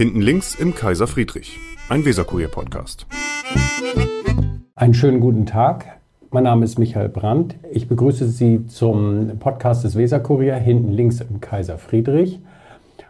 Hinten links im Kaiser Friedrich, ein Weserkurier-Podcast. Einen schönen guten Tag. Mein Name ist Michael Brandt. Ich begrüße Sie zum Podcast des Weserkurier Hinten links im Kaiser Friedrich.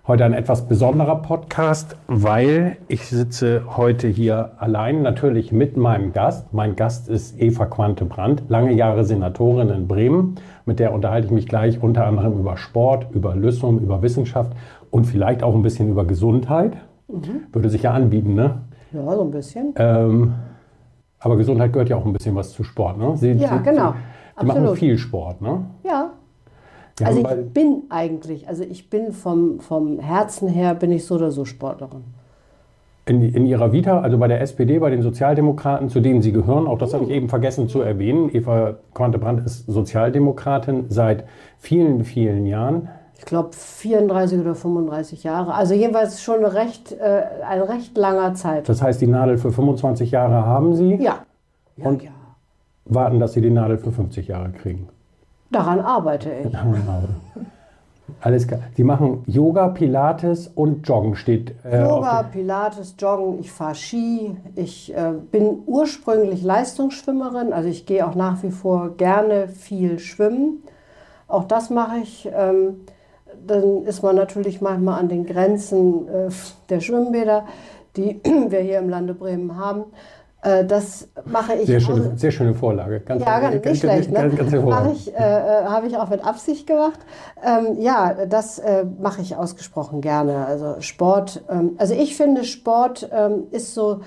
Heute ein etwas besonderer Podcast, weil ich sitze heute hier allein, natürlich mit meinem Gast. Mein Gast ist Eva Quante Brandt, lange Jahre Senatorin in Bremen. Mit der unterhalte ich mich gleich unter anderem über Sport, über Lüssum, über Wissenschaft und vielleicht auch ein bisschen über Gesundheit. Mhm. Würde sich ja anbieten, ne? Ja, so ein bisschen. Ähm, aber Gesundheit gehört ja auch ein bisschen was zu Sport, ne? Sie, ja, Sie, genau. Sie, Sie machen viel Sport, ne? Ja, wir also ich bin eigentlich, also ich bin vom, vom Herzen her, bin ich so oder so Sportlerin. In, in Ihrer Vita, also bei der SPD, bei den Sozialdemokraten, zu denen Sie gehören, auch das habe ich eben vergessen zu erwähnen, Eva Quantebrand ist Sozialdemokratin seit vielen, vielen Jahren. Ich glaube 34 oder 35 Jahre. Also jedenfalls schon eine recht, äh, ein recht langer Zeit. Das heißt, die Nadel für 25 Jahre haben Sie? Ja. und ja. warten, dass Sie die Nadel für 50 Jahre kriegen? Daran arbeite ich. Alles klar. Sie machen Yoga, Pilates und Joggen steht. Äh, Yoga, Pilates, Joggen. Ich fahre Ski. Ich äh, bin ursprünglich Leistungsschwimmerin. Also ich gehe auch nach wie vor gerne viel schwimmen. Auch das mache ich. Ähm, dann ist man natürlich manchmal an den Grenzen äh, der Schwimmbäder, die wir hier im Lande Bremen haben. Äh, das mache ich. Sehr schöne, sehr schöne Vorlage. Ganz, ja, ganz, nicht schlecht. Ne? Ganz, ich, äh, äh, Habe ich auch mit Absicht gemacht. Ähm, ja, das äh, mache ich ausgesprochen gerne. Also Sport, ähm, also ich finde Sport ähm, ist so,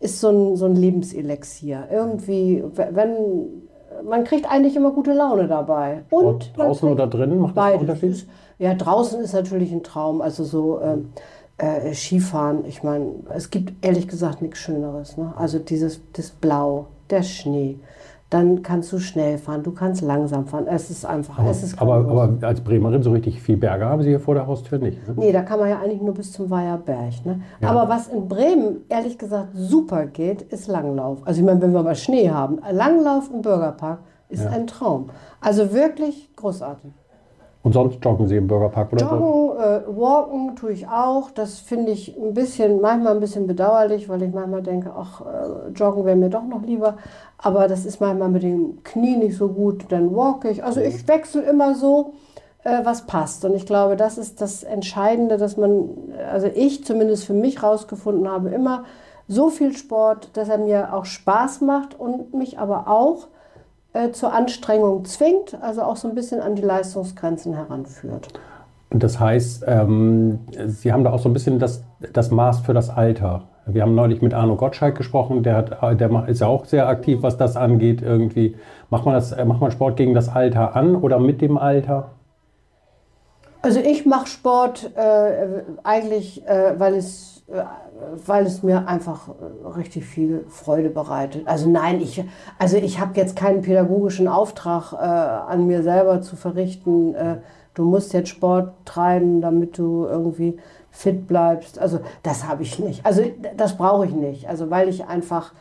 ist so ein, so ein Lebenselixier. Irgendwie, wenn man kriegt eigentlich immer gute Laune dabei. Und draußen oder drinnen macht das einen Unterschied? Ja, draußen ist natürlich ein Traum. Also so ähm, äh, Skifahren, ich meine, es gibt ehrlich gesagt nichts Schöneres. Ne? Also dieses das Blau, der Schnee. Dann kannst du schnell fahren, du kannst langsam fahren. Es ist einfach, aber, es ist aber, aber, als Bremerin so richtig viel Berge haben Sie hier vor der Haustür nicht? Ne? Nee, da kann man ja eigentlich nur bis zum Weiherberg. Ne? Ja. Aber was in Bremen ehrlich gesagt super geht, ist Langlauf. Also ich meine, wenn wir mal Schnee haben, Langlauf im Bürgerpark ist ja. ein Traum. Also wirklich großartig. Und sonst joggen Sie im Bürgerpark oder Joggen, äh, walken tue ich auch. Das finde ich ein bisschen, manchmal ein bisschen bedauerlich, weil ich manchmal denke, ach, äh, joggen wäre mir doch noch lieber. Aber das ist manchmal mit dem Knie nicht so gut, dann walke ich. Also ich wechsle immer so, äh, was passt. Und ich glaube, das ist das Entscheidende, dass man, also ich zumindest für mich rausgefunden habe, immer so viel Sport, dass er mir auch Spaß macht und mich aber auch äh, zur Anstrengung zwingt, also auch so ein bisschen an die Leistungsgrenzen heranführt. Und das heißt, ähm, Sie haben da auch so ein bisschen das, das Maß für das Alter. Wir haben neulich mit Arno Gottschalk gesprochen, der, hat, der ist ja auch sehr aktiv, was das angeht. Irgendwie macht man, das, macht man Sport gegen das Alter an oder mit dem Alter? Also ich mache Sport äh, eigentlich, äh, weil es äh, weil es mir einfach äh, richtig viel Freude bereitet. Also nein, ich, also ich habe jetzt keinen pädagogischen Auftrag äh, an mir selber zu verrichten. Äh, du musst jetzt Sport treiben, damit du irgendwie fit bleibst. Also das habe ich nicht. Also das brauche ich nicht. Also weil ich einfach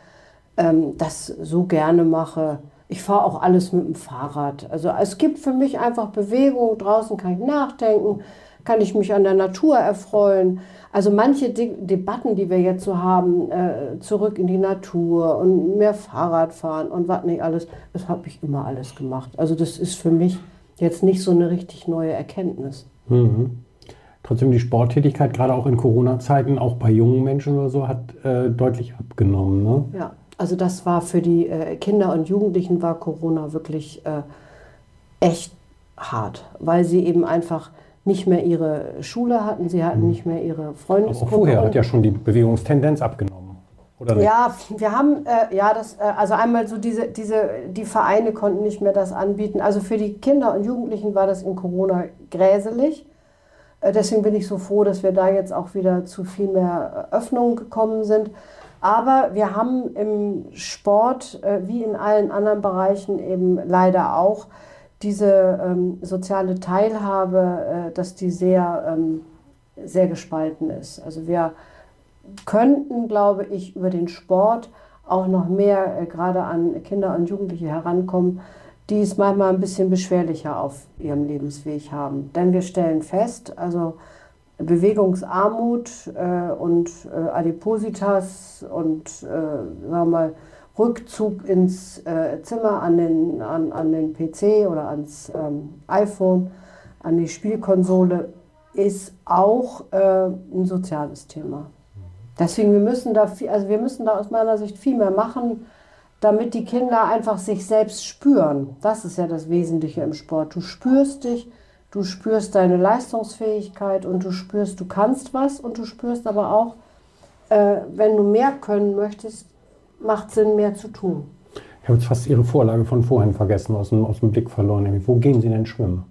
ähm, das so gerne mache. Ich fahre auch alles mit dem Fahrrad. Also es gibt für mich einfach Bewegung. Draußen kann ich nachdenken, kann ich mich an der Natur erfreuen. Also manche De Debatten, die wir jetzt so haben, äh, zurück in die Natur und mehr Fahrrad fahren und was nicht alles, das habe ich immer alles gemacht. Also das ist für mich jetzt nicht so eine richtig neue Erkenntnis. Mhm. Trotzdem die Sporttätigkeit, gerade auch in Corona-Zeiten, auch bei jungen Menschen oder so, hat äh, deutlich abgenommen. Ne? Ja, also das war für die äh, Kinder und Jugendlichen war Corona wirklich äh, echt hart, weil sie eben einfach nicht mehr ihre Schule hatten, sie hatten mhm. nicht mehr ihre Freundesgruppe. Aber vorher hat ja schon die Bewegungstendenz abgenommen. Oder nicht? Ja, wir haben, äh, ja, das, äh, also einmal so diese, diese, die Vereine konnten nicht mehr das anbieten. Also für die Kinder und Jugendlichen war das in Corona gräselig. Äh, deswegen bin ich so froh, dass wir da jetzt auch wieder zu viel mehr Öffnung gekommen sind. Aber wir haben im Sport, äh, wie in allen anderen Bereichen eben leider auch, diese ähm, soziale Teilhabe, äh, dass die sehr, ähm, sehr gespalten ist. Also wir könnten, glaube ich, über den Sport auch noch mehr äh, gerade an Kinder und Jugendliche herankommen, die es manchmal ein bisschen beschwerlicher auf ihrem Lebensweg haben. Denn wir stellen fest, also Bewegungsarmut äh, und äh, Adipositas und äh, sagen wir mal, Rückzug ins äh, Zimmer an den, an, an den PC oder ans ähm, iPhone, an die Spielkonsole, ist auch äh, ein soziales Thema. Deswegen wir müssen da viel, also wir müssen da aus meiner Sicht viel mehr machen, damit die Kinder einfach sich selbst spüren. Das ist ja das Wesentliche im Sport. Du spürst dich, du spürst deine Leistungsfähigkeit und du spürst, du kannst was und du spürst aber auch, äh, wenn du mehr können möchtest, macht Sinn, mehr zu tun. Ich habe jetzt fast Ihre Vorlage von vorhin vergessen, aus dem, aus dem Blick verloren. Wo gehen Sie denn schwimmen?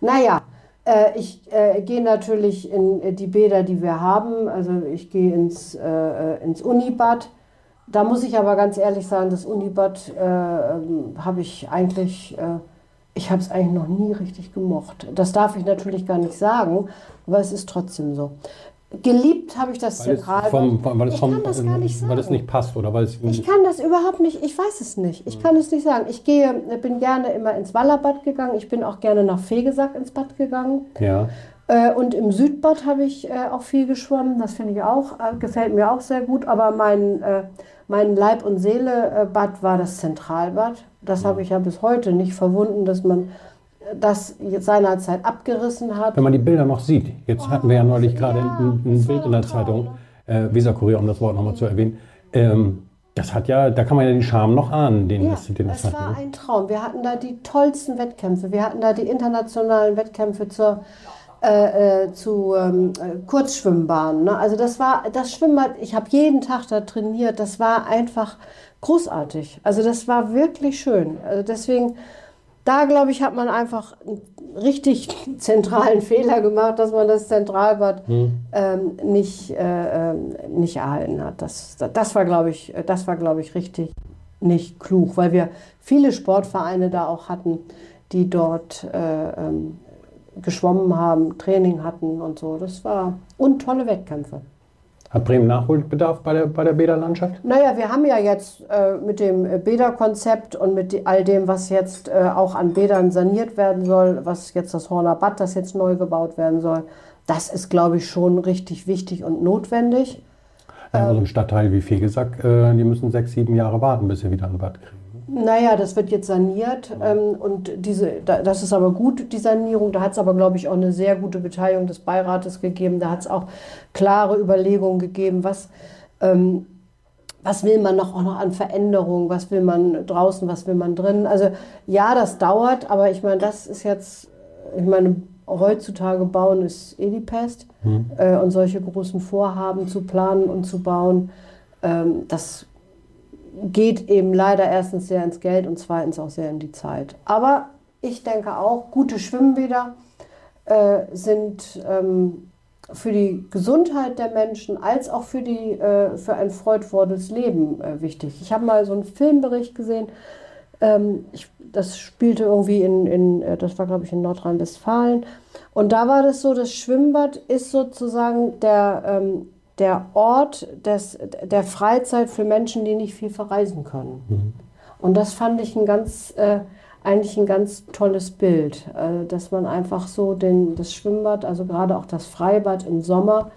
Naja, äh, ich äh, gehe natürlich in äh, die Bäder, die wir haben. Also ich gehe ins, äh, äh, ins Unibad. Da muss ich aber ganz ehrlich sagen, das Unibad äh, ähm, habe ich eigentlich, ich habe es eigentlich noch nie richtig gemocht. Das darf ich natürlich gar nicht sagen, aber es ist trotzdem so. Geliebt habe ich das weil vom, weil ich vom, kann das gar nicht sagen. Weil es nicht passt oder weil es. Ich kann das überhaupt nicht, ich weiß es nicht. Ich kann es nicht sagen. Ich gehe, bin gerne immer ins Wallerbad gegangen. Ich bin auch gerne nach Fegesack ins Bad gegangen. Ja. Äh, und im Südbad habe ich äh, auch viel geschwommen. Das finde ich auch, äh, gefällt mir auch sehr gut. Aber mein, mein Leib- und Seele-Bad war das Zentralbad. Das habe ich ja bis heute nicht verwunden, dass man das seinerzeit abgerissen hat. Wenn man die Bilder noch sieht, jetzt hatten wir ja neulich gerade ja, ein, ein das Bild in der Zeitung, äh, Weserkurier, um das Wort nochmal zu erwähnen. Ähm, das hat ja, da kann man ja den Charme noch ahnen, den Ja, das, den das es hat. war Ne? ein Traum. Wir hatten da die tollsten Wettkämpfe. Wir hatten da die internationalen Wettkämpfe zur, äh, äh, zu ähm, äh, Kurzschwimmbahnen. Ne? Also das war das Schwimmbad. Ich habe jeden Tag da trainiert. Das war einfach großartig. Also das war wirklich schön. Also deswegen, da glaube ich, hat man einfach einen richtig zentralen Fehler gemacht, dass man das Zentralbad Hm. ähm, nicht, äh, ähm, nicht erhalten hat. Das, das war, glaube ich, das war, glaube ich, richtig nicht klug, weil wir viele Sportvereine da auch hatten, die dort äh, ähm, geschwommen haben, Training hatten und so. Das war und tolle Wettkämpfe. Hat Bremen Nachholbedarf bei der, bei der Bäderlandschaft? Naja, wir haben ja jetzt äh, mit dem Bäderkonzept und mit die, all dem, was jetzt äh, auch an Bädern saniert werden soll, was jetzt das Horner Bad, das jetzt neu gebaut werden soll, das ist, glaube ich, schon richtig wichtig und notwendig. Ja, Ähm. so ein Stadtteil wie Fegesack, äh, die müssen sechs, sieben Jahre warten, bis sie wieder ein Bad kriegen. Naja, das wird jetzt saniert ähm, und diese, da, das ist aber gut, die Sanierung. Da hat es aber, glaube ich, auch eine sehr gute Beteiligung des Beirates gegeben. Da hat es auch klare Überlegungen gegeben, was, ähm, was will man noch, auch noch an Veränderungen, was will man draußen, was will man drin. Also ja, das dauert, aber ich meine, das ist jetzt, ich meine, heutzutage bauen ist eh die Pest äh, und solche großen Vorhaben zu planen und zu bauen, ähm, das geht eben leider erstens sehr ins Geld und zweitens auch sehr in die Zeit. Aber ich denke auch, gute Schwimmbäder äh, sind ähm, für die Gesundheit der Menschen als auch für, die, äh, für ein freudvolles Leben äh, wichtig. Ich habe mal so einen Filmbericht gesehen, ähm, ich, das spielte irgendwie in, in äh, das war glaube ich in Nordrhein-Westfalen. Und da war das so, das Schwimmbad ist sozusagen der, ähm, der Ort des, der Freizeit für Menschen, die nicht viel verreisen können. Und das fand ich ein ganz, äh, eigentlich ein ganz tolles Bild, äh, dass man einfach so den, das Schwimmbad, also gerade auch das Freibad im Sommer,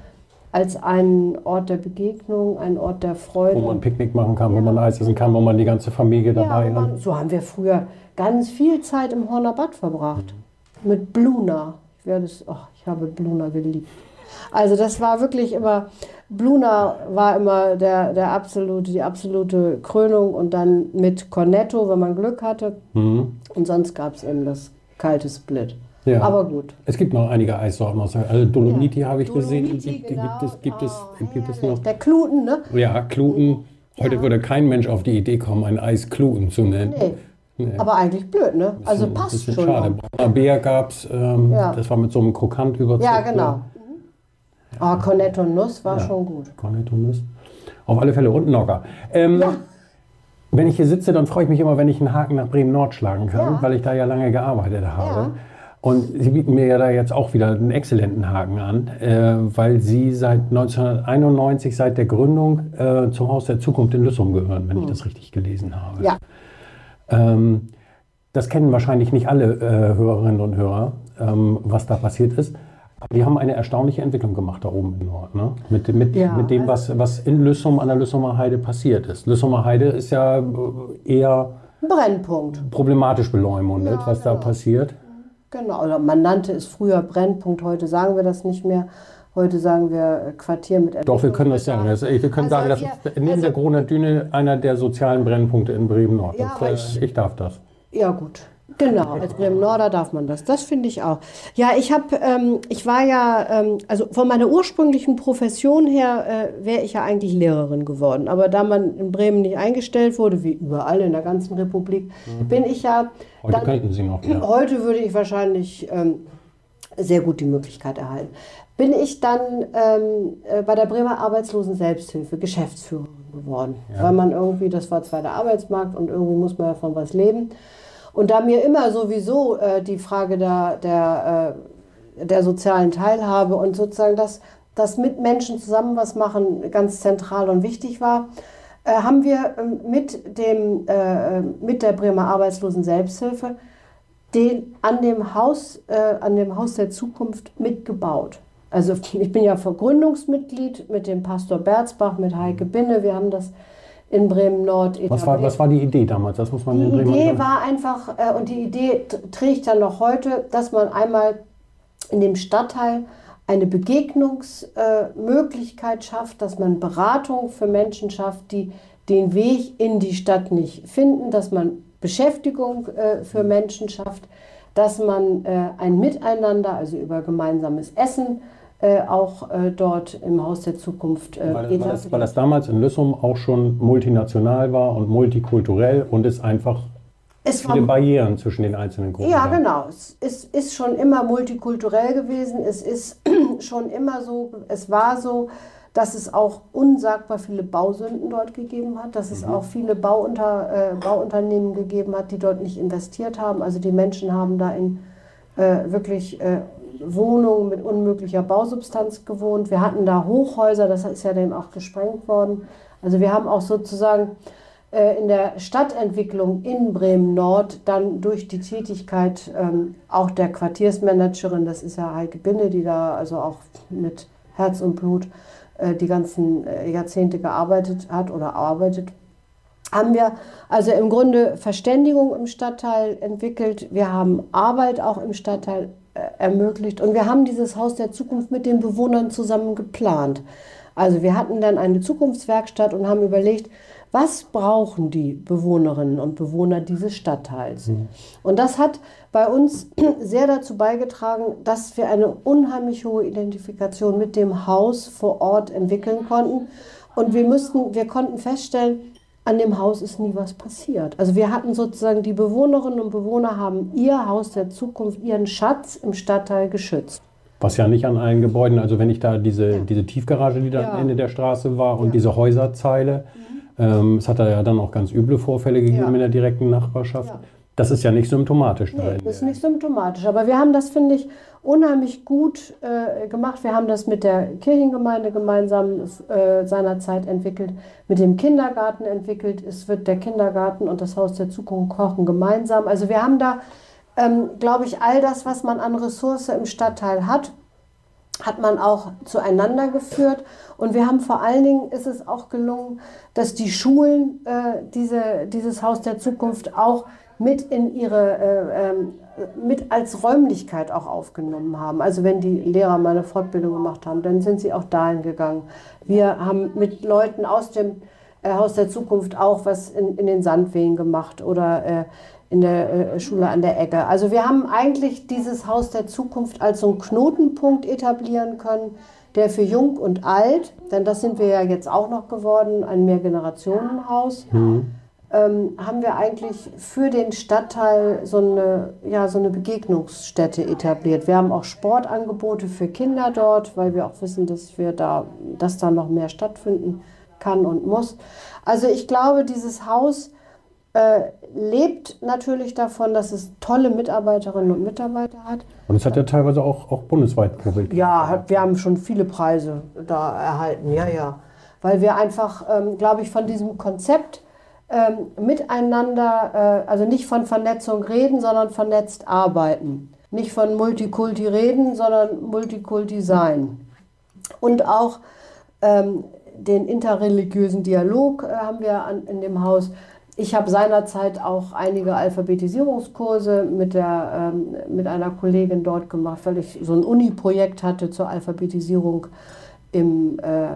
als einen Ort der Begegnung, einen Ort der Freude. Wo man Picknick machen kann, wo man Eis essen kann, wo man die ganze Familie Ja, dabei und hat. so haben wir früher ganz viel Zeit im Horner Bad verbracht. Mit Bluna. Ich, werde es, oh, ich habe Bluna geliebt. Also das war wirklich immer, Bluna war immer der, der absolute, die absolute Krönung und dann mit Cornetto, wenn man Glück hatte. Mhm. Und sonst gab es eben das kalte Split. Ja. Aber gut. Es gibt noch einige Eissorten. aus Also Dolomiti Ja. habe ich gesehen. Dolomiti, Gibt, genau. gibt es, gibt es, Oh, gibt es noch. Der Kluten, ne? Ja, Kluten. Heute Ja. würde kein Mensch auf die Idee kommen, ein Eis Kluten zu nennen. Nee. Aber eigentlich blöd, ne? Also passt schon. schade. Brauner Bär gab es. Ähm, Ja. Das war mit so einem Krokant überzogen. Ja, genau. Aber Cornetto Nuss war schon gut. Cornetto Nuss. Auf alle Fälle und Nogger. Ähm, Ja. Wenn ich hier sitze, dann freue ich mich immer, wenn ich einen Haken nach Bremen-Nord schlagen kann, Ja. weil ich da ja lange gearbeitet habe. Ja. Und Sie bieten mir ja da jetzt auch wieder einen exzellenten Haken an, äh, weil Sie seit 1991, seit der Gründung, äh, zum Haus der Zukunft in Lüssum gehören, wenn ich das richtig gelesen habe. Hm. Ja. Ähm, das kennen wahrscheinlich nicht alle äh, Hörerinnen und Hörer, ähm, was da passiert ist. Die haben eine erstaunliche Entwicklung gemacht da oben im Nord, ne? Mit, mit, Ja. mit dem, was, was in Lüssum an der Lüssumer Heide passiert ist. Lüssumer Heide ist ja äh, eher Brennpunkt. problematisch beleumundet, Ja, was da genau. passiert. Genau, oder man nannte es früher Brennpunkt, heute sagen wir das nicht mehr. Heute sagen wir äh, Quartier mit Doch, wir können das sagen. Das, wir können Also sagen, das wir- ist neben also- der Gruner Düne einer der sozialen Brennpunkte in Bremen-Nord. Ja, aber ich- ich darf das. Ja, gut. Genau, als Bremen-Norder darf man das. Das finde ich auch. Ja, ich habe, ähm, ich war ja, ähm, also von meiner ursprünglichen Profession her äh, wäre ich ja eigentlich Lehrerin geworden. Aber da man in Bremen nicht eingestellt wurde, wie überall in der ganzen Republik, bin ich ja. Heute dann- könnten Sie noch. Ja. Heute würde ich wahrscheinlich ähm, sehr gut die Möglichkeit erhalten. Bin ich dann ähm, äh, bei der Bremer Arbeitslosen Selbsthilfe Geschäftsführerin geworden. Ja. Weil man irgendwie, das war zwar der Arbeitsmarkt und irgendwie muss man ja von was leben. Und da mir immer sowieso äh, die Frage der, der, äh, der sozialen Teilhabe und sozusagen das, das mit Menschen zusammen was machen ganz zentral und wichtig war, äh, haben wir ähm, mit, dem, äh, mit der Bremer Arbeitslosen Selbsthilfe den an dem Haus, äh, an dem Haus der Zukunft mitgebaut. Also ich bin ja Vergründungsmitglied mit dem Pastor Berzbach, mit Heike Binne. Wir haben das in Bremen Nord Was, war, was war die Idee damals? Das muss man in die Bremen Idee war einfach, äh, und die Idee trägt ja noch heute, dass man einmal in dem Stadtteil eine Begegnungsmöglichkeit äh, schafft, dass man Beratung für Menschen schafft, die den Weg in die Stadt nicht finden, dass man Beschäftigung äh, für Menschen schafft, dass man äh, ein Miteinander, also über gemeinsames Essen, äh, auch äh, dort im Haus der Zukunft äh, Weil, weil, das, weil das damals in Lüssum auch schon multinational war und multikulturell und es einfach es war viele Barrieren zwischen den einzelnen Gruppen Ja, gab. genau. Es ist, ist schon immer multikulturell gewesen. Es ist schon immer so, es war so, dass es auch unsagbar viele Bausünden dort gegeben hat, dass es auch viele Bauunter, äh, Bauunternehmen gegeben hat, die dort nicht investiert haben. Also die Menschen haben da in äh, wirklich äh, Wohnungen mit unmöglicher Bausubstanz gewohnt. Wir hatten da Hochhäuser, das ist ja dem auch gesprengt worden. Also wir haben auch sozusagen äh, in der Stadtentwicklung in Bremen-Nord dann durch die Tätigkeit ähm, auch der Quartiersmanagerin, das ist ja Heike Binde, die da also auch mit Herz und Blut äh, die ganzen äh, Jahrzehnte gearbeitet hat oder arbeitet, haben wir also im Grunde Verständigung im Stadtteil entwickelt. Wir haben Arbeit auch im Stadtteil ermöglicht und wir haben dieses Haus der Zukunft mit den Bewohnern zusammen geplant. Also wir hatten dann eine Zukunftswerkstatt und haben überlegt, was brauchen die Bewohnerinnen und Bewohner dieses Stadtteils? Und das hat bei uns sehr dazu beigetragen, dass wir eine unheimlich hohe Identifikation mit dem Haus vor Ort entwickeln konnten. Und wir mussten, wir konnten feststellen, an dem Haus ist nie was passiert. Also wir hatten sozusagen, die Bewohnerinnen und Bewohner haben ihr Haus der Zukunft, ihren Schatz im Stadtteil geschützt. Was ja nicht an allen Gebäuden, also wenn ich da diese, Ja. diese Tiefgarage, die da Ja. am Ende der Straße war und Ja. diese Häuserzeile, ähm, es hat da ja dann auch ganz üble Vorfälle gegeben in der direkten Nachbarschaft. Das ist ja nicht symptomatisch. Nee, das ist nicht symptomatisch. Aber wir haben das, finde ich, unheimlich gut äh, gemacht. Wir haben das mit der Kirchengemeinde gemeinsam äh, seinerzeit entwickelt, mit dem Kindergarten entwickelt. Es wird der Kindergarten und das Haus der Zukunft kochen gemeinsam. Also wir haben da, ähm, glaube ich, all das, was man an Ressource im Stadtteil hat, hat man auch zueinander geführt. Und wir haben vor allen Dingen, ist es auch gelungen, dass die Schulen äh, diese, dieses Haus der Zukunft auch mit in ihre, äh, ähm, mit als Räumlichkeit auch aufgenommen haben. Also wenn die Lehrer mal eine Fortbildung gemacht haben, dann sind sie auch dahin gegangen. Wir haben mit Leuten aus dem äh, Haus der Zukunft auch was in, in den Sandwegen gemacht oder äh, in der äh, Schule an der Ecke. Also wir haben eigentlich dieses Haus der Zukunft als so einen Knotenpunkt etablieren können, der für Jung und Alt, denn das sind wir ja jetzt auch noch geworden, ein Mehrgenerationenhaus, ähm, haben wir eigentlich für den Stadtteil so eine, ja, so eine Begegnungsstätte etabliert. Wir haben auch Sportangebote für Kinder dort, weil wir auch wissen, dass wir da, dass da noch mehr stattfinden kann und muss. Also ich glaube, dieses Haus äh, lebt natürlich davon, dass es tolle Mitarbeiterinnen und Mitarbeiter hat. Und es hat ja teilweise auch, auch bundesweit Vorbild. Ja, hat, wir haben schon viele Preise da erhalten, ja, ja. Weil wir einfach, ähm, glaube ich, von diesem Konzept ähm, miteinander, äh, also nicht von Vernetzung reden, sondern vernetzt arbeiten. nicht von Multikulti reden, sondern Multikulti sein. Und auch ähm, den interreligiösen Dialog äh, haben wir an, in dem Haus. Ich habe seinerzeit auch einige Alphabetisierungskurse mit, der, ähm, mit einer Kollegin dort gemacht, weil ich so ein Uni-Projekt hatte zur Alphabetisierung im, äh,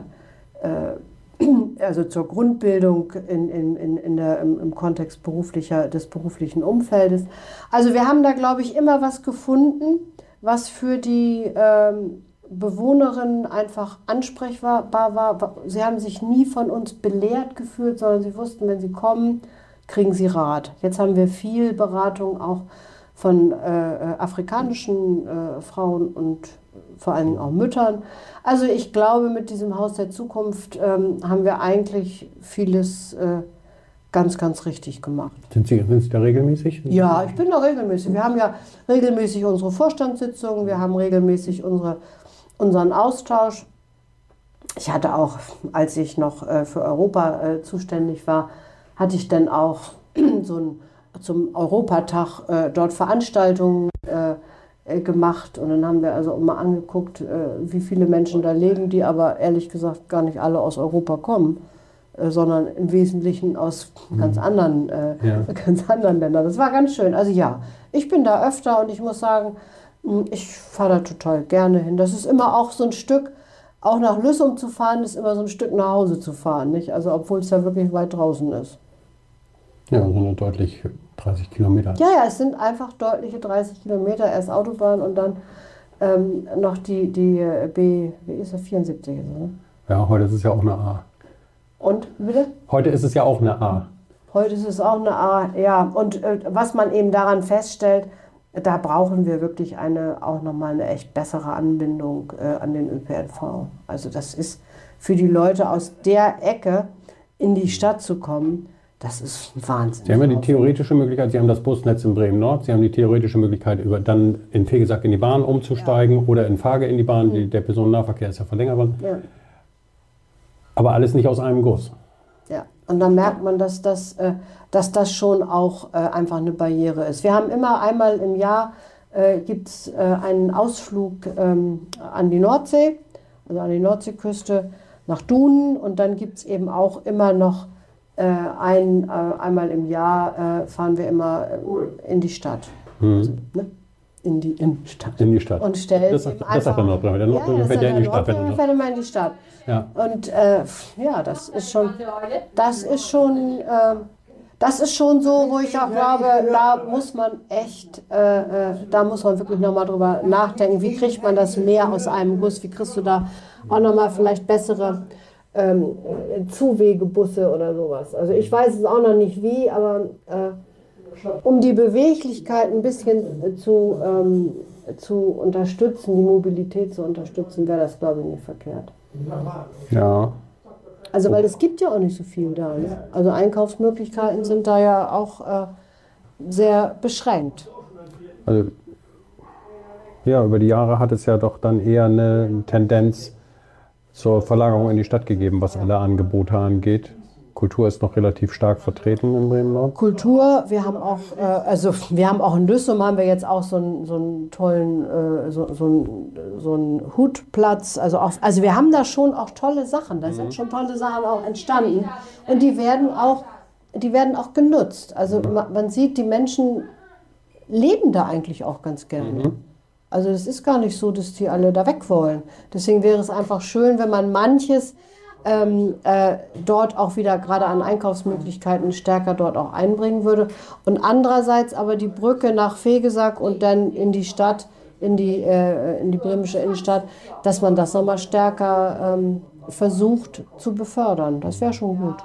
äh, also zur Grundbildung in, in, in der, im, im Kontext beruflicher, des beruflichen Umfeldes. Also wir haben da, glaube ich, immer was gefunden, was für die ähm, Bewohnerinnen einfach ansprechbar war. Sie haben sich nie von uns belehrt gefühlt, sondern sie wussten, wenn sie kommen, kriegen sie Rat. Jetzt haben wir viel Beratung auch von äh, äh afrikanischen äh, Frauen und vor allem auch Müttern. Also ich glaube, mit diesem Haus der Zukunft ähm, haben wir eigentlich vieles äh, ganz, ganz richtig gemacht. Sind Sie, sind Sie da regelmäßig? Ja, ich bin da regelmäßig. Wir haben ja regelmäßig unsere Vorstandssitzungen, wir haben regelmäßig unsere unseren Austausch. Ich hatte auch, als ich noch äh, für Europa äh, zuständig war, hatte ich dann auch so ein, zum Europatag äh, dort Veranstaltungen gemacht und dann haben wir also mal angeguckt, wie viele Menschen da leben, die aber ehrlich gesagt gar nicht alle aus Europa kommen, sondern im Wesentlichen aus ganz mhm. anderen, ja. ganz anderen Ländern. Das war ganz schön. Also ja, ich bin da öfter und ich muss sagen, hm, ich fahre da total gerne hin. Das ist immer auch so ein Stück, auch nach Lüssum zu fahren, ist immer so ein Stück nach Hause zu fahren. Nicht? Also obwohl es ja wirklich weit draußen ist. Ja, so eine deutlich 30 Kilometer. Ja, ja, es sind einfach deutliche 30 Kilometer. Erst Autobahn und dann ähm, noch die, die äh, B, wie ist das, 74 ist, ne? Ja, heute ist es ja auch eine A. Und, bitte? Heute ist es ja auch eine A. Heute ist es auch eine A, ja. Und äh, was man eben daran feststellt, da brauchen wir wirklich eine, auch nochmal eine echt bessere Anbindung äh, an den ÖPNV. Also das ist für die Leute aus der Ecke in die Stadt zu kommen, das ist Wahnsinn. Sie haben ja die theoretische Möglichkeit, Sie haben das Busnetz in Bremen-Nord, Sie haben die theoretische Möglichkeit, über, dann in Fegesack in die Bahn umzusteigen ja. oder in Fage in die Bahn. Mhm. Der Personennahverkehr ist ja verlängert worden. Ja. Aber alles nicht aus einem Guss. Ja, und dann merkt man, dass das... Äh, dass das schon auch äh, einfach eine Barriere ist. Wir haben immer einmal im Jahr äh, gibt's, äh, einen Ausflug ähm, an die Nordsee, also an die Nordseeküste nach Dunen und dann gibt es eben auch immer noch ein, äh, einmal im Jahr äh, fahren wir immer äh, in die Stadt. Mhm. Also, ne? in die Innenstadt. In die Stadt. Und stellt das, sagt, das sagt der Nordbremse. Der Nordbremse ja, fährt ja in die Stadt. fährt immer in die Stadt. Ja. Und äh, ja, das ist schon, das ist schon, äh, das ist schon so, wo ich auch glaube, da muss man echt, äh, äh, da muss man wirklich nochmal drüber nachdenken, wie kriegt man das mehr aus einem Guss, wie kriegst du da auch nochmal vielleicht bessere ähm, Zuwegebusse oder sowas. Also ich weiß es auch noch nicht wie, aber äh, um die Beweglichkeit ein bisschen zu, ähm, zu unterstützen, die Mobilität zu unterstützen, wäre das, glaube ich, nicht verkehrt. Ja, also weil es gibt ja auch nicht so viel da. Ne? Also Einkaufsmöglichkeiten sind da ja auch äh, sehr beschränkt. Also ja, über die Jahre hat es ja doch dann eher eine Tendenz zur Verlagerung in die Stadt gegeben, was alle Angebote angeht. Kultur ist noch relativ stark vertreten in Bremen-Nord. Kultur, wir haben auch, äh, also wir haben auch in Lüssum haben wir jetzt auch so einen, so einen tollen, äh, so, so, einen, so einen Hutplatz. Also, auch, also wir haben da schon auch tolle Sachen. Da mhm. sind schon tolle Sachen auch entstanden. Und die werden auch, die werden auch genutzt. Also mhm. man, man, sieht, die Menschen leben da eigentlich auch ganz gerne. Mhm. Also es ist gar nicht so, dass die alle da weg wollen. Deswegen wäre es einfach schön, wenn man manches ähm, äh, dort auch wieder gerade an Einkaufsmöglichkeiten stärker dort auch einbringen würde. Und andererseits aber die Brücke nach Fegesack und dann in die Stadt, in die, äh, in die bremische Innenstadt, dass man das nochmal stärker ähm, versucht zu befördern. Das wäre schon gut.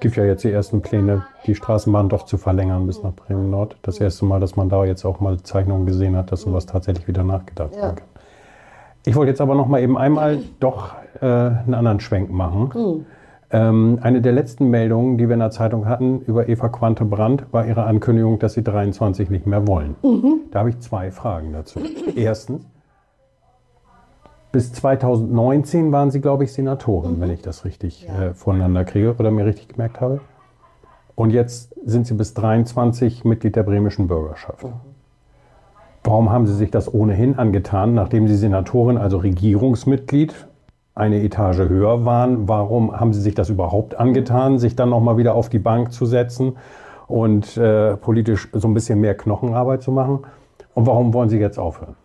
Gibt ja jetzt die ersten Pläne, die Straßenbahn doch zu verlängern bis nach Bremen Nord. Das erste Mal, dass man da jetzt auch mal Zeichnungen gesehen hat, dass sowas tatsächlich wieder nachgedacht ja. wird. Ich wollte jetzt aber noch mal eben einmal doch äh, einen anderen Schwenk machen. Mhm. Ähm, eine der letzten Meldungen, die wir in der Zeitung hatten über Eva Quante Brandt, war ihre Ankündigung, dass sie 23 nicht mehr wollen. Mhm. Da habe ich zwei Fragen dazu. Erstens, bis 2019 waren Sie, glaube ich, Senatorin, mhm. wenn ich das richtig ja. äh, voneinander kriege oder mir richtig gemerkt habe. Und jetzt sind Sie bis 23 Mitglied der bremischen Bürgerschaft. Mhm. Warum haben Sie sich das ohnehin angetan, nachdem Sie Senatorin, also Regierungsmitglied, eine Etage höher waren? Warum haben Sie sich das überhaupt angetan, sich dann nochmal wieder auf die Bank zu setzen und äh, politisch so ein bisschen mehr Knochenarbeit zu machen? Und warum wollen Sie jetzt aufhören?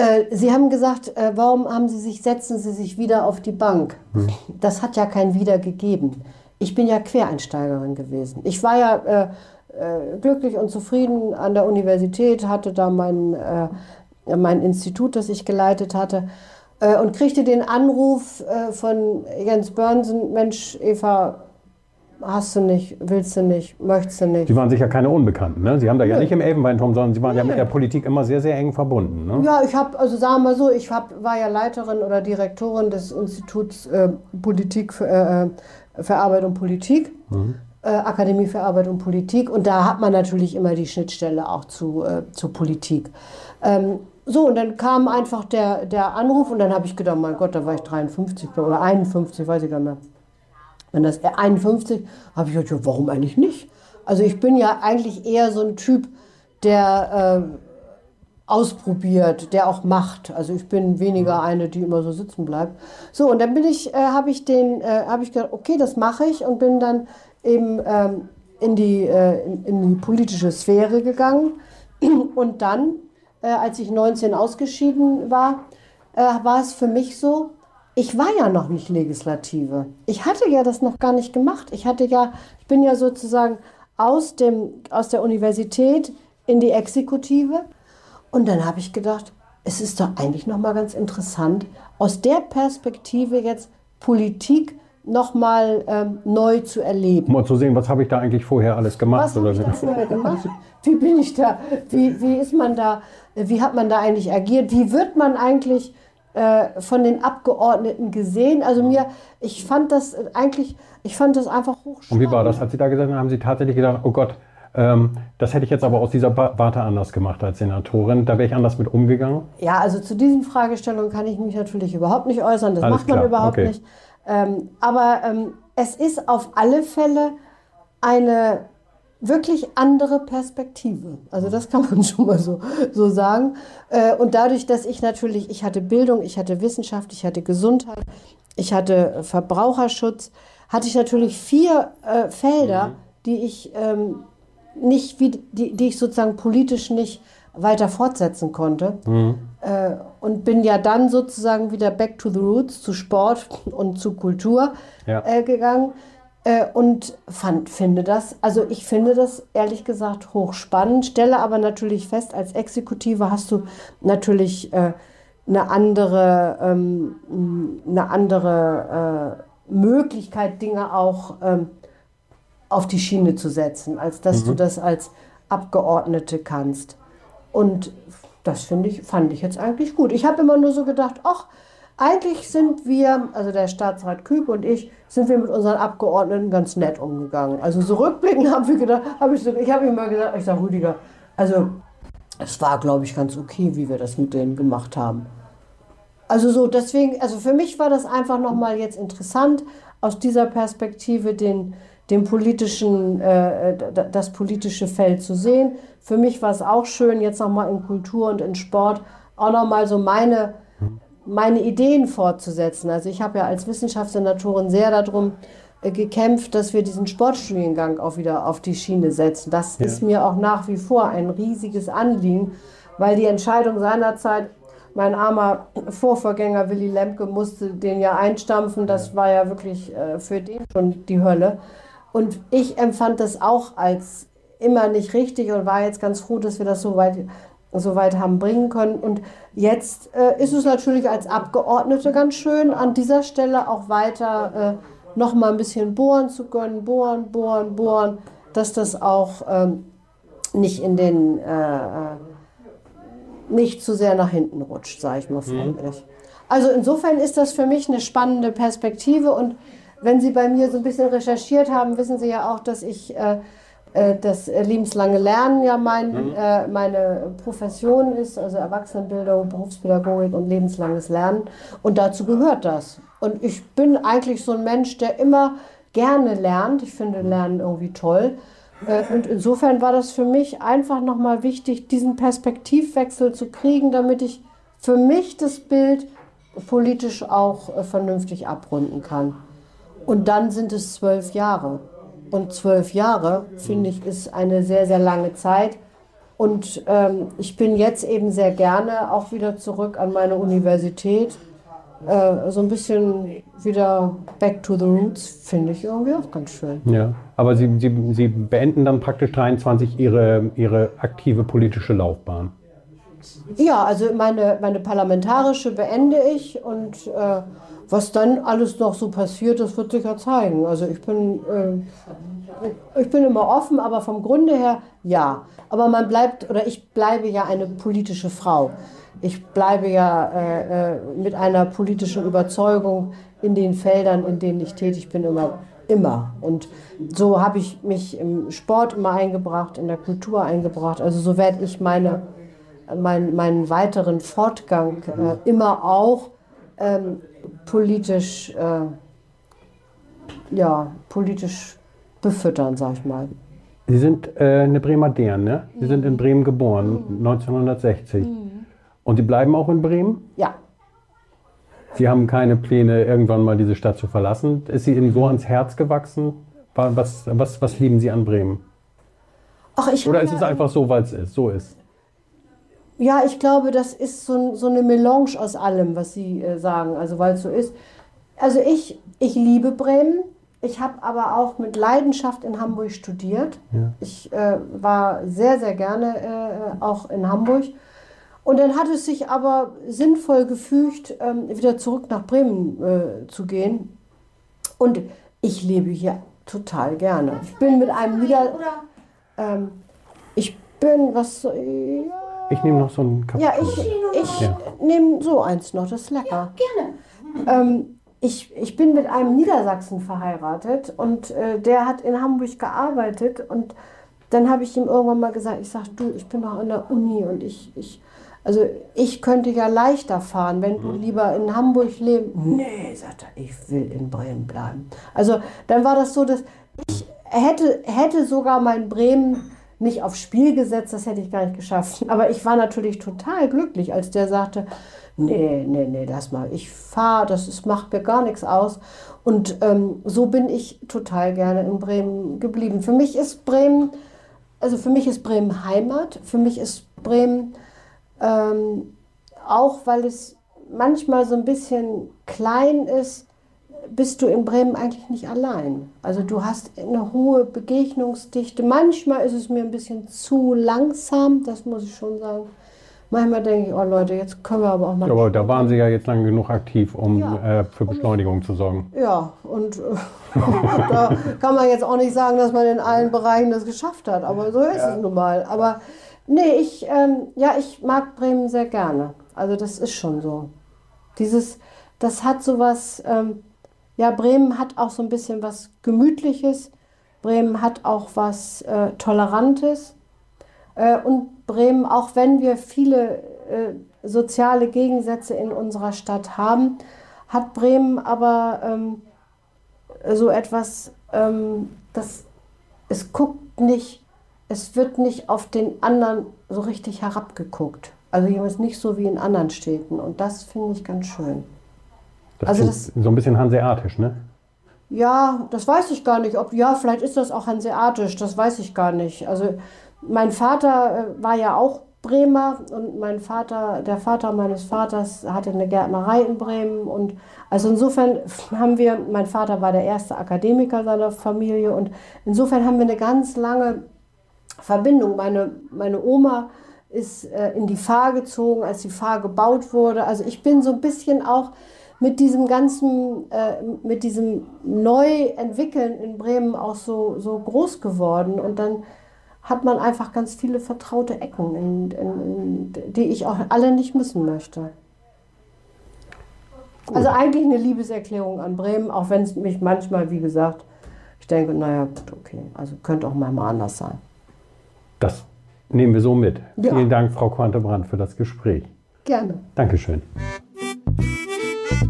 Äh, Sie haben gesagt, äh, warum haben Sie sich, setzen Sie sich wieder auf die Bank? Hm. Das hat ja kein Wieder gegeben. Ich bin ja Quereinsteigerin gewesen. Ich war ja äh, äh, glücklich und zufrieden an der Universität, hatte da mein, mein Institut, das ich geleitet hatte, und kriegte den Anruf von Jens Börnsen, Mensch, Eva, hast du nicht, willst du nicht, möchtest du nicht. Sie waren sicher keine Unbekannten, ne? Sie haben da ja nicht im Elfenbeinturm, sondern Sie waren nee. ja mit der Politik immer sehr, sehr eng verbunden. Ne? Ja, ich habe, also sagen wir mal so, ich hab, war ja Leiterin oder Direktorin des Instituts äh, Politik für, äh, für Arbeit und Politik. Mhm. Äh, Akademie für Arbeit und Politik und da hat man natürlich immer die Schnittstelle auch zu, äh, zur Politik. Ähm, so, und dann kam einfach der, der Anruf und dann habe ich gedacht, mein Gott, da war ich 53 oder 51, weiß ich gar nicht mehr. Wenn das 51, habe ich gedacht, ja, warum eigentlich nicht? Also ich bin ja eigentlich eher so ein Typ, der äh, ausprobiert, der auch macht. Also ich bin weniger mhm. eine, die immer so sitzen bleibt. So, und dann bin ich, äh, habe ich den, äh, habe ich gedacht, okay, das mache ich und bin dann eben ähm, in, die, äh, in, in, die politische Sphäre gegangen. Und dann, äh, als ich 19 ausgeschieden war, äh, war es für mich so, ich war ja noch nicht Legislative. Ich hatte ja das noch gar nicht gemacht. Ich hatte ja, ich bin ja sozusagen aus, dem, aus der Universität in die Exekutive. Und dann habe ich gedacht, es ist doch eigentlich noch mal ganz interessant, aus der Perspektive jetzt Politik nochmal ähm, neu zu erleben. Mal zu sehen, was habe ich da eigentlich vorher alles gemacht? Was habe ich da vorher gemacht? Wie bin ich da? Wie, wie ist man da? Wie hat man da eigentlich agiert? Wie wird man eigentlich äh, von den Abgeordneten gesehen? Also mir, ich fand das eigentlich, ich fand das einfach hochspannend. Und wie war das? Als Sie da gesagt haben, haben Sie tatsächlich gedacht, oh Gott, ähm, das hätte ich jetzt aber aus dieser Warte anders gemacht als Senatorin. Da wäre ich anders mit umgegangen? Ja, also zu diesen Fragestellungen kann ich mich natürlich überhaupt nicht äußern. Das Alles macht man klar. überhaupt okay. nicht. Ähm, aber ähm, es ist auf alle Fälle eine wirklich andere Perspektive. Also das kann man schon mal so, so sagen. Äh, und dadurch, dass ich natürlich, ich hatte Bildung, ich hatte Wissenschaft, ich hatte Gesundheit, ich hatte Verbraucherschutz, hatte ich natürlich vier äh, Felder, mhm. die ich ähm, nicht, wie, die, die ich sozusagen politisch nicht weiter fortsetzen konnte. Mhm. Äh, und bin ja dann sozusagen wieder back to the roots, zu Sport und zu Kultur ja. äh, gegangen. Äh, und fand, finde das, also ich finde das ehrlich gesagt hochspannend, stelle aber natürlich fest, als Exekutive hast du natürlich äh, eine andere, ähm, eine andere äh, Möglichkeit, Dinge auch ähm, auf die Schiene zu setzen, als dass mhm. du das als Abgeordnete kannst. Und das finde ich, fand ich jetzt eigentlich gut. Ich habe immer nur so gedacht, ach, eigentlich sind wir, also der Staatsrat Küb und ich, sind wir mit unseren Abgeordneten ganz nett umgegangen. Also so rückblickend haben wir gedacht, habe ich so, ich habe immer gesagt, ich sage Rüdiger, also es war, glaube ich, ganz okay, wie wir das mit denen gemacht haben. Also so, deswegen, also für mich war das einfach nochmal jetzt interessant, aus dieser Perspektive den, den politischen, äh, das politische Feld zu sehen. Für mich war es auch schön, jetzt nochmal in Kultur und in Sport auch nochmal so meine, meine Ideen fortzusetzen. Also ich habe ja als Wissenschaftssenatorin sehr darum äh, gekämpft, dass wir diesen Sportstudiengang auch wieder auf die Schiene setzen. Das ja. ist mir auch nach wie vor ein riesiges Anliegen, weil die Entscheidung seinerzeit mein armer Vorvorgänger Willy Lemke musste den ja einstampfen. Das war ja wirklich äh, für den schon die Hölle. Und ich empfand das auch als immer nicht richtig und war jetzt ganz froh, dass wir das so weit, so weit haben bringen können. Und jetzt äh, ist es natürlich als Abgeordnete ganz schön, an dieser Stelle auch weiter äh, noch mal ein bisschen bohren zu können, bohren, bohren, bohren, dass das auch ähm, nicht in den äh, äh nicht zu sehr nach hinten rutscht, sage ich mal mhm. freundlich. Mhm. Also insofern ist das für mich eine spannende Perspektive und wenn Sie bei mir so ein bisschen recherchiert haben, wissen Sie ja auch, dass ich äh, das lebenslange Lernen ja mein, mhm. äh, meine Profession ist, also Erwachsenenbildung, Berufspädagogik und lebenslanges Lernen. Und dazu gehört das. Und ich bin eigentlich so ein Mensch, der immer gerne lernt. Ich finde Lernen irgendwie toll. Äh, und insofern war das für mich einfach nochmal wichtig, diesen Perspektivwechsel zu kriegen, damit ich für mich das Bild politisch auch äh, vernünftig abrunden kann. Und dann sind es zwölf Jahre. Und zwölf Jahre, finde ich, ist eine sehr, sehr lange Zeit. Und ähm, ich bin jetzt eben sehr gerne auch wieder zurück an meine Universität. Äh, so ein bisschen wieder back to the roots, finde ich irgendwie auch ganz schön. Ja, aber Sie, Sie, Sie beenden dann praktisch 23 Ihre, Ihre aktive politische Laufbahn. Ja, also meine, meine parlamentarische beende ich und äh, was dann alles noch so passiert, das wird sich ja zeigen. Also ich bin, äh, ich bin immer offen, aber vom Grunde her ja. Aber man bleibt, oder ich bleibe ja eine politische Frau. Ich bleibe ja äh, äh mit einer politischen Überzeugung in den Feldern, in denen ich tätig bin, immer immer. Und so habe ich mich im Sport immer eingebracht, in der Kultur eingebracht. Also so werde ich meine mein, meinen weiteren Fortgang äh, immer auch ähm, politisch, äh, ja, politisch befüttern, sag ich mal. Sie sind äh, eine Bremer Dern, ne? Sie mhm. sind in Bremen geboren, mhm. 1960. Mhm. Und Sie bleiben auch in Bremen? Ja. Sie haben keine Pläne, irgendwann mal diese Stadt zu verlassen. Ist sie Ihnen so ans Herz gewachsen? Was, was, was lieben Sie an Bremen? Ach, Oder ist es einfach so, weil es ist, so ist? Ja, ich glaube, das ist so, so eine Melange aus allem, was Sie äh, sagen, also weil es so ist. Also ich, ich liebe Bremen. Ich habe aber auch mit Leidenschaft in Hamburg studiert. Ja. Ich äh, war sehr, sehr gerne äh, auch in Hamburg. Und dann hat es sich aber sinnvoll gefügt, ähm, wieder zurück nach Bremen äh, zu gehen. Und ich lebe hier total gerne. Ich bin mit einem Nieder... Ähm, ich bin, was... Ja, ich nehme noch so einen Kaffee. Ja, ich, ich ja. nehme so eins noch, das ist lecker. Ja, gerne. Ähm, ich, ich bin mit einem Niedersachsen verheiratet und äh, der hat in Hamburg gearbeitet und dann habe ich ihm irgendwann mal gesagt, ich sage, du, ich bin noch an der Uni und ich, ich, also ich könnte ja leichter fahren, wenn du mhm. lieber in Hamburg lebst. Nee, sagt er, ich will in Bremen bleiben. Also dann war das so, dass ich hätte, hätte sogar mein Bremen nicht aufs Spiel gesetzt, das hätte ich gar nicht geschafft. Aber ich war natürlich total glücklich, als der sagte, nee, nee, nee, lass mal, ich fahre, das ist, macht mir gar nichts aus. Und ähm, so bin ich total gerne in Bremen geblieben. Für mich ist Bremen, also für mich ist Bremen Heimat, für mich ist Bremen ähm, auch, weil es manchmal so ein bisschen klein ist, bist du in Bremen eigentlich nicht allein. Also du hast eine hohe Begegnungsdichte. Manchmal ist es mir ein bisschen zu langsam, das muss ich schon sagen. Manchmal denke ich, oh Leute, jetzt können wir aber auch mal. Ja, aber da waren Sie ja jetzt lang genug aktiv, um ja. äh, für Beschleunigung und, zu sorgen. Ja, und äh, da kann man jetzt auch nicht sagen, dass man in allen Bereichen das geschafft hat. Aber so ist ja. es nun mal. Aber nee, ich, ähm, ja, ich mag Bremen sehr gerne. Also das ist schon so. Dieses, das hat sowas. Ähm, ja, Bremen hat auch so ein bisschen was Gemütliches. Bremen hat auch was äh, Tolerantes. Äh, und Bremen, auch wenn wir viele äh, soziale Gegensätze in unserer Stadt haben, hat Bremen aber ähm, so etwas, ähm, das es guckt nicht, es wird nicht auf den anderen so richtig herabgeguckt. Also jeweils nicht so wie in anderen Städten. Und das finde ich ganz schön. Das also das, so ein bisschen hanseatisch, ne? Ja, das weiß ich gar nicht. Ob, ja, vielleicht ist das auch hanseatisch, das weiß ich gar nicht. Also mein Vater äh, war ja auch Bremer und mein Vater, der Vater meines Vaters hatte eine Gärtnerei in Bremen und also insofern haben wir, mein Vater war der erste Akademiker seiner Familie und insofern haben wir eine ganz lange Verbindung. Meine, meine Oma ist äh, in die Fahr gezogen, als die Fahr gebaut wurde. Also ich bin so ein bisschen auch mit diesem ganzen, äh, mit diesem Neuentwickeln in Bremen auch so, so groß geworden. Und dann hat man einfach ganz viele vertraute Ecken, in, in, in, die ich auch alle nicht missen möchte. Gut. Also eigentlich eine Liebeserklärung an Bremen, auch wenn es mich manchmal, wie gesagt, ich denke, naja, gut, okay, also könnte auch mal anders sein. Das nehmen wir so mit. Ja. Vielen Dank, Frau Quantebrand, für das Gespräch. Gerne. Dankeschön.